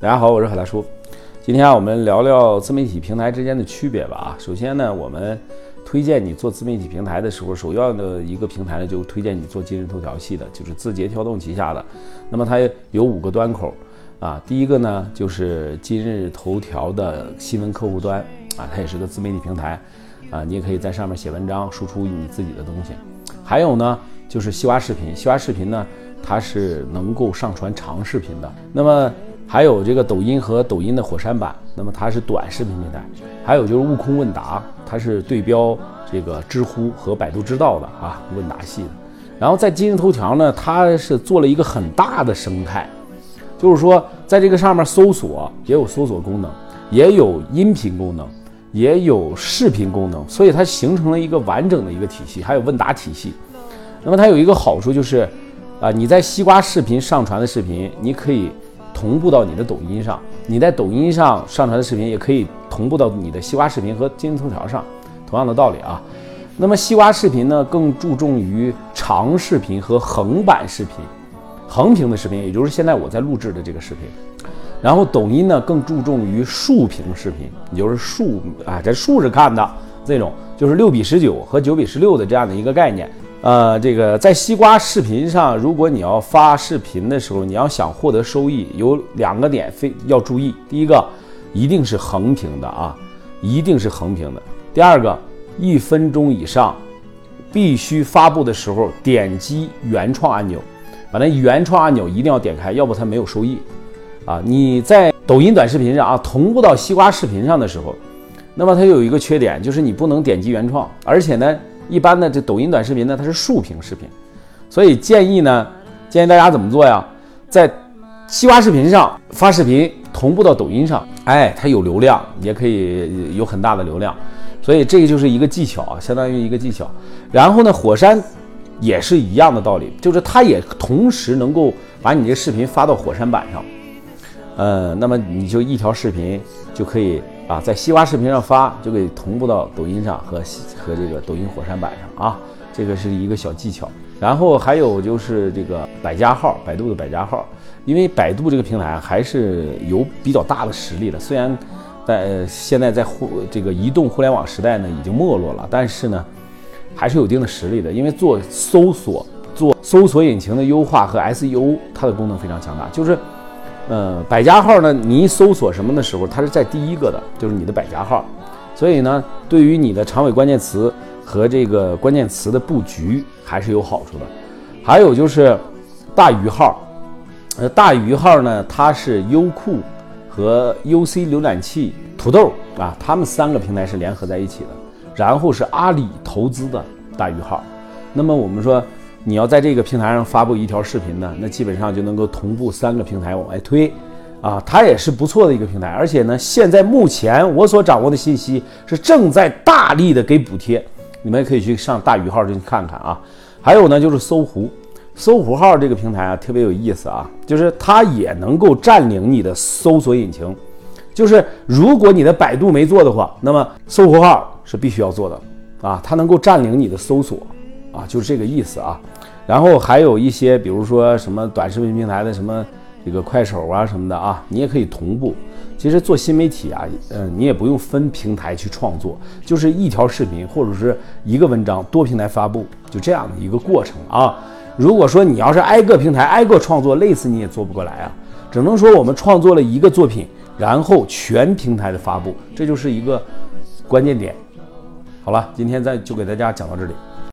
大家好，我是海大叔。今天啊，我们聊聊自媒体平台之间的区别吧。啊，首先呢，我们推荐你做自媒体平台的时候，首要的一个平台呢，就推荐你做今日头条系的，就是字节跳动旗下的。那么它有五个端口啊，第一个呢就是今日头条的新闻客户端啊，它也是个自媒体平台啊，你也可以在上面写文章，输出你自己的东西。还有呢，就是西瓜视频，西瓜视频呢，它是能够上传长视频的。那么还有这个抖音和抖音的火山版，那么它是短视频平台。还有就是悟空问答，它是对标这个知乎和百度知道的啊，问答系的。然后在今日头条呢，它是做了一个很大的生态，就是说在这个上面搜索也有搜索功能，也有音频功能，也有视频功能，所以它形成了一个完整的一个体系，还有问答体系。那么它有一个好处就是，啊，你在西瓜视频上传的视频，你可以。同步到你的抖音上，你在抖音上上传的视频也可以同步到你的西瓜视频和今日头条上，同样的道理啊。那么西瓜视频呢，更注重于长视频和横版视频，横屏的视频，也就是现在我在录制的这个视频。然后抖音呢，更注重于竖屏视频，也就是竖啊，在竖着看的这种，就是六比十九和九比十六的这样的一个概念。呃，这个在西瓜视频上，如果你要发视频的时候，你要想获得收益，有两个点非要注意。第一个，一定是横屏的啊，一定是横屏的。第二个，一分钟以上，必须发布的时候点击原创按钮，把那原创按钮一定要点开，要不它没有收益。啊，你在抖音短视频上啊，同步到西瓜视频上的时候，那么它有一个缺点，就是你不能点击原创，而且呢。一般的这抖音短视频呢，它是竖屏视频，所以建议呢，建议大家怎么做呀？在西瓜视频上发视频，同步到抖音上，哎，它有流量，也可以有很大的流量，所以这个就是一个技巧啊，相当于一个技巧。然后呢，火山也是一样的道理，就是它也同时能够把你这视频发到火山板上，呃，那么你就一条视频就可以。啊，在西瓜视频上发就可以同步到抖音上和和这个抖音火山版上啊，这个是一个小技巧。然后还有就是这个百家号，百度的百家号，因为百度这个平台还是有比较大的实力的。虽然在现在在互这个移动互联网时代呢已经没落了，但是呢还是有一定的实力的。因为做搜索、做搜索引擎的优化和 SEO，它的功能非常强大，就是。呃，百家号呢，你一搜索什么的时候，它是在第一个的，就是你的百家号，所以呢，对于你的长尾关键词和这个关键词的布局还是有好处的。还有就是大鱼号，呃，大鱼号呢，它是优酷和 UC 浏览器、土豆啊，他们三个平台是联合在一起的，然后是阿里投资的大鱼号。那么我们说。你要在这个平台上发布一条视频呢，那基本上就能够同步三个平台往外推，啊，它也是不错的一个平台。而且呢，现在目前我所掌握的信息是正在大力的给补贴，你们可以去上大鱼号去看看啊。还有呢，就是搜狐，搜狐号这个平台啊特别有意思啊，就是它也能够占领你的搜索引擎，就是如果你的百度没做的话，那么搜狐号是必须要做的啊，它能够占领你的搜索。啊，就是这个意思啊，然后还有一些，比如说什么短视频平台的什么这个快手啊什么的啊，你也可以同步。其实做新媒体啊，嗯，你也不用分平台去创作，就是一条视频或者是一个文章多平台发布，就这样的一个过程啊。如果说你要是挨个平台挨个创作，累死你也做不过来啊。只能说我们创作了一个作品，然后全平台的发布，这就是一个关键点。好了，今天再就给大家讲到这里。